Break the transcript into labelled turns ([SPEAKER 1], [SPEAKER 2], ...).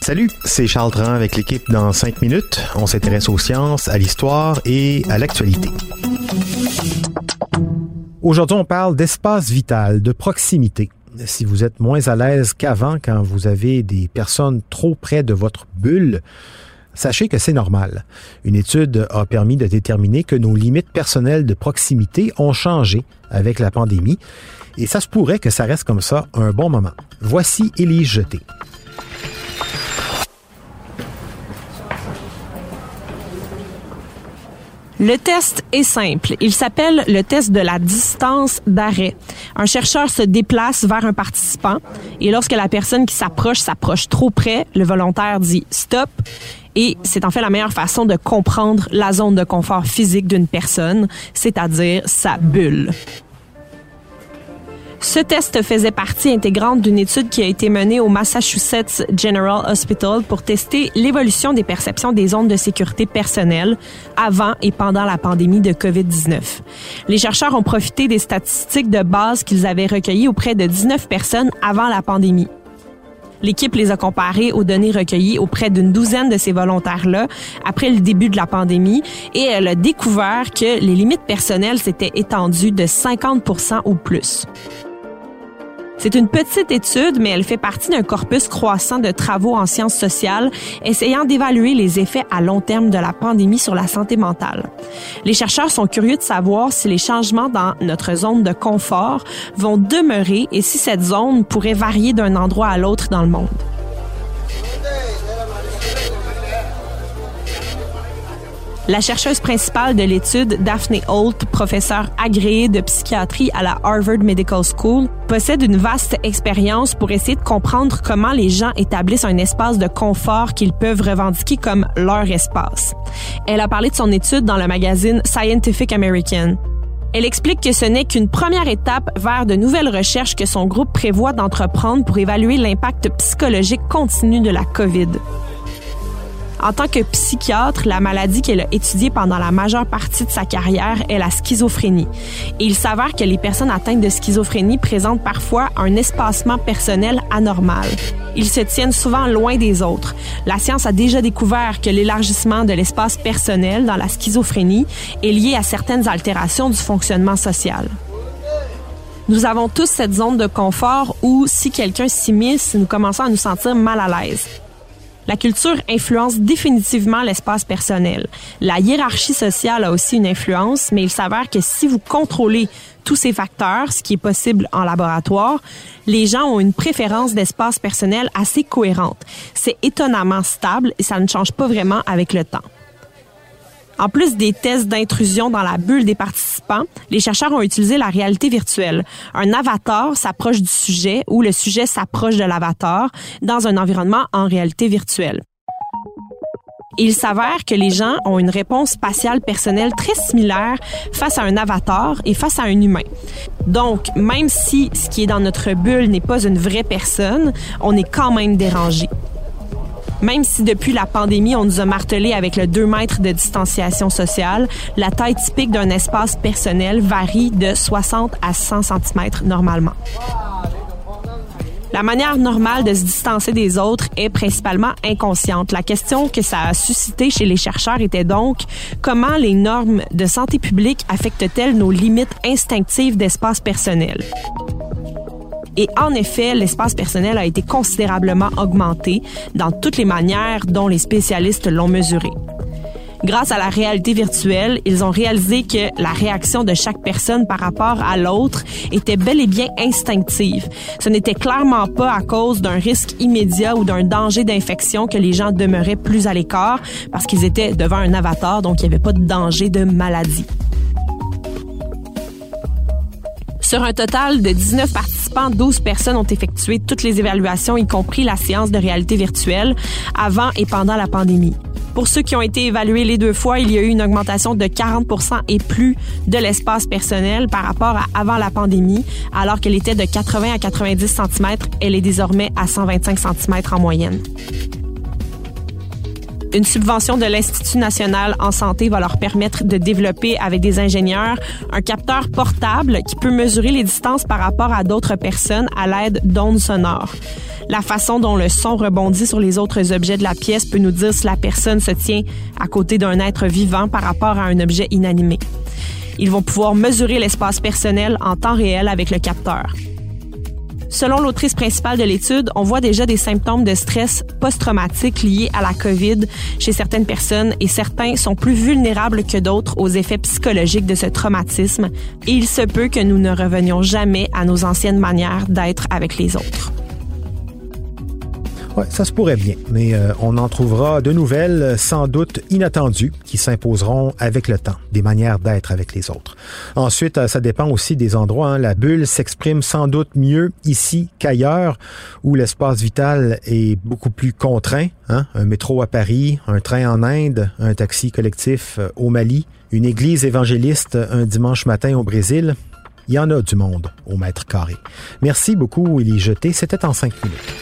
[SPEAKER 1] Salut, c'est Charles Tran avec l'équipe dans 5 minutes. On s'intéresse aux sciences, à l'histoire et à l'actualité. Aujourd'hui, on parle d'espace vital, de proximité. Si vous êtes moins à l'aise qu'avant quand vous avez des personnes trop près de votre bulle, sachez que c'est normal. Une étude a permis de déterminer que nos limites personnelles de proximité ont changé avec la pandémie et ça se pourrait que ça reste comme ça un bon moment. Voici Élise Jeté.
[SPEAKER 2] Le test est simple. Il s'appelle le test de la distance d'arrêt. Un chercheur se déplace vers un participant et lorsque la personne qui s'approche s'approche trop près, le volontaire dit stop et c'est en fait la meilleure façon de comprendre la zone de confort physique d'une personne, c'est-à-dire sa bulle. Ce test faisait partie intégrante d'une étude qui a été menée au Massachusetts General Hospital pour tester l'évolution des perceptions des zones de sécurité personnelle avant et pendant la pandémie de COVID-19. Les chercheurs ont profité des statistiques de base qu'ils avaient recueillies auprès de 19 personnes avant la pandémie. L'équipe les a comparées aux données recueillies auprès d'une douzaine de ces volontaires-là après le début de la pandémie et elle a découvert que les limites personnelles s'étaient étendues de 50% ou plus. C'est une petite étude, mais elle fait partie d'un corpus croissant de travaux en sciences sociales essayant d'évaluer les effets à long terme de la pandémie sur la santé mentale. Les chercheurs sont curieux de savoir si les changements dans notre zone de confort vont demeurer et si cette zone pourrait varier d'un endroit à l'autre dans le monde. La chercheuse principale de l'étude, Daphne Holt, professeure agréée de psychiatrie à la Harvard Medical School, possède une vaste expérience pour essayer de comprendre comment les gens établissent un espace de confort qu'ils peuvent revendiquer comme leur espace. Elle a parlé de son étude dans le magazine Scientific American. Elle explique que ce n'est qu'une première étape vers de nouvelles recherches que son groupe prévoit d'entreprendre pour évaluer l'impact psychologique continu de la COVID. En tant que psychiatre, la maladie qu'elle a étudiée pendant la majeure partie de sa carrière est la schizophrénie. Et il s'avère que les personnes atteintes de schizophrénie présentent parfois un espacement personnel anormal. Ils se tiennent souvent loin des autres. La science a déjà découvert que l'élargissement de l'espace personnel dans la schizophrénie est lié à certaines altérations du fonctionnement social. Nous avons tous cette zone de confort où, si quelqu'un s'immisce, nous commençons à nous sentir mal à l'aise. La culture influence définitivement l'espace personnel. La hiérarchie sociale a aussi une influence, mais il s'avère que si vous contrôlez tous ces facteurs, ce qui est possible en laboratoire, les gens ont une préférence d'espace personnel assez cohérente. C'est étonnamment stable et ça ne change pas vraiment avec le temps. En plus des tests d'intrusion dans la bulle des participants, les chercheurs ont utilisé la réalité virtuelle. Un avatar s'approche du sujet ou le sujet s'approche de l'avatar dans un environnement en réalité virtuelle. Il s'avère que les gens ont une réponse spatiale personnelle très similaire face à un avatar et face à un humain. Donc, même si ce qui est dans notre bulle n'est pas une vraie personne, on est quand même dérangé. Même si depuis la pandémie, on nous a martelé avec le 2 mètres de distanciation sociale, la taille typique d'un espace personnel varie de 60 à 100 cm normalement. La manière normale de se distancer des autres est principalement inconsciente. La question que ça a suscité chez les chercheurs était donc comment les normes de santé publique affectent-elles nos limites instinctives d'espace personnel? Et en effet, l'espace personnel a été considérablement augmenté dans toutes les manières dont les spécialistes l'ont mesuré. Grâce à la réalité virtuelle, ils ont réalisé que la réaction de chaque personne par rapport à l'autre était bel et bien instinctive. Ce n'était clairement pas à cause d'un risque immédiat ou d'un danger d'infection que les gens demeuraient plus à l'écart parce qu'ils étaient devant un avatar, donc il n'y avait pas de danger de maladie. Sur un total de 19 participants, 12 personnes ont effectué toutes les évaluations, y compris la séance de réalité virtuelle, avant et pendant la pandémie. Pour ceux qui ont été évalués les deux fois, il y a eu une augmentation de 40% et plus de l'espace personnel par rapport à avant la pandémie, alors qu'elle était de 80 à 90 cm, elle est désormais à 125 cm en moyenne. Une subvention de l'Institut national en santé va leur permettre de développer avec des ingénieurs un capteur portable qui peut mesurer les distances par rapport à d'autres personnes à l'aide d'ondes sonores. La façon dont le son rebondit sur les autres objets de la pièce peut nous dire si la personne se tient à côté d'un être vivant par rapport à un objet inanimé. Ils vont pouvoir mesurer l'espace personnel en temps réel avec le capteur. Selon l'autrice principale de l'étude, on voit déjà des symptômes de stress post-traumatique liés à la COVID chez certaines personnes et certains sont plus vulnérables que d'autres aux effets psychologiques de ce traumatisme et il se peut que nous ne revenions jamais à nos anciennes manières d'être avec les autres.
[SPEAKER 1] Ça se pourrait bien, mais euh, on en trouvera de nouvelles, sans doute inattendues, qui s'imposeront avec le temps, des manières d'être avec les autres. Ensuite, euh, ça dépend aussi des endroits. Hein. La bulle s'exprime sans doute mieux ici qu'ailleurs, où l'espace vital est beaucoup plus contraint. Hein. Un métro à Paris, un train en Inde, un taxi collectif euh, au Mali, une église évangéliste un dimanche matin au Brésil. Il y en a du monde au mètre carré. Merci beaucoup, Élie Jeté. C'était en cinq minutes.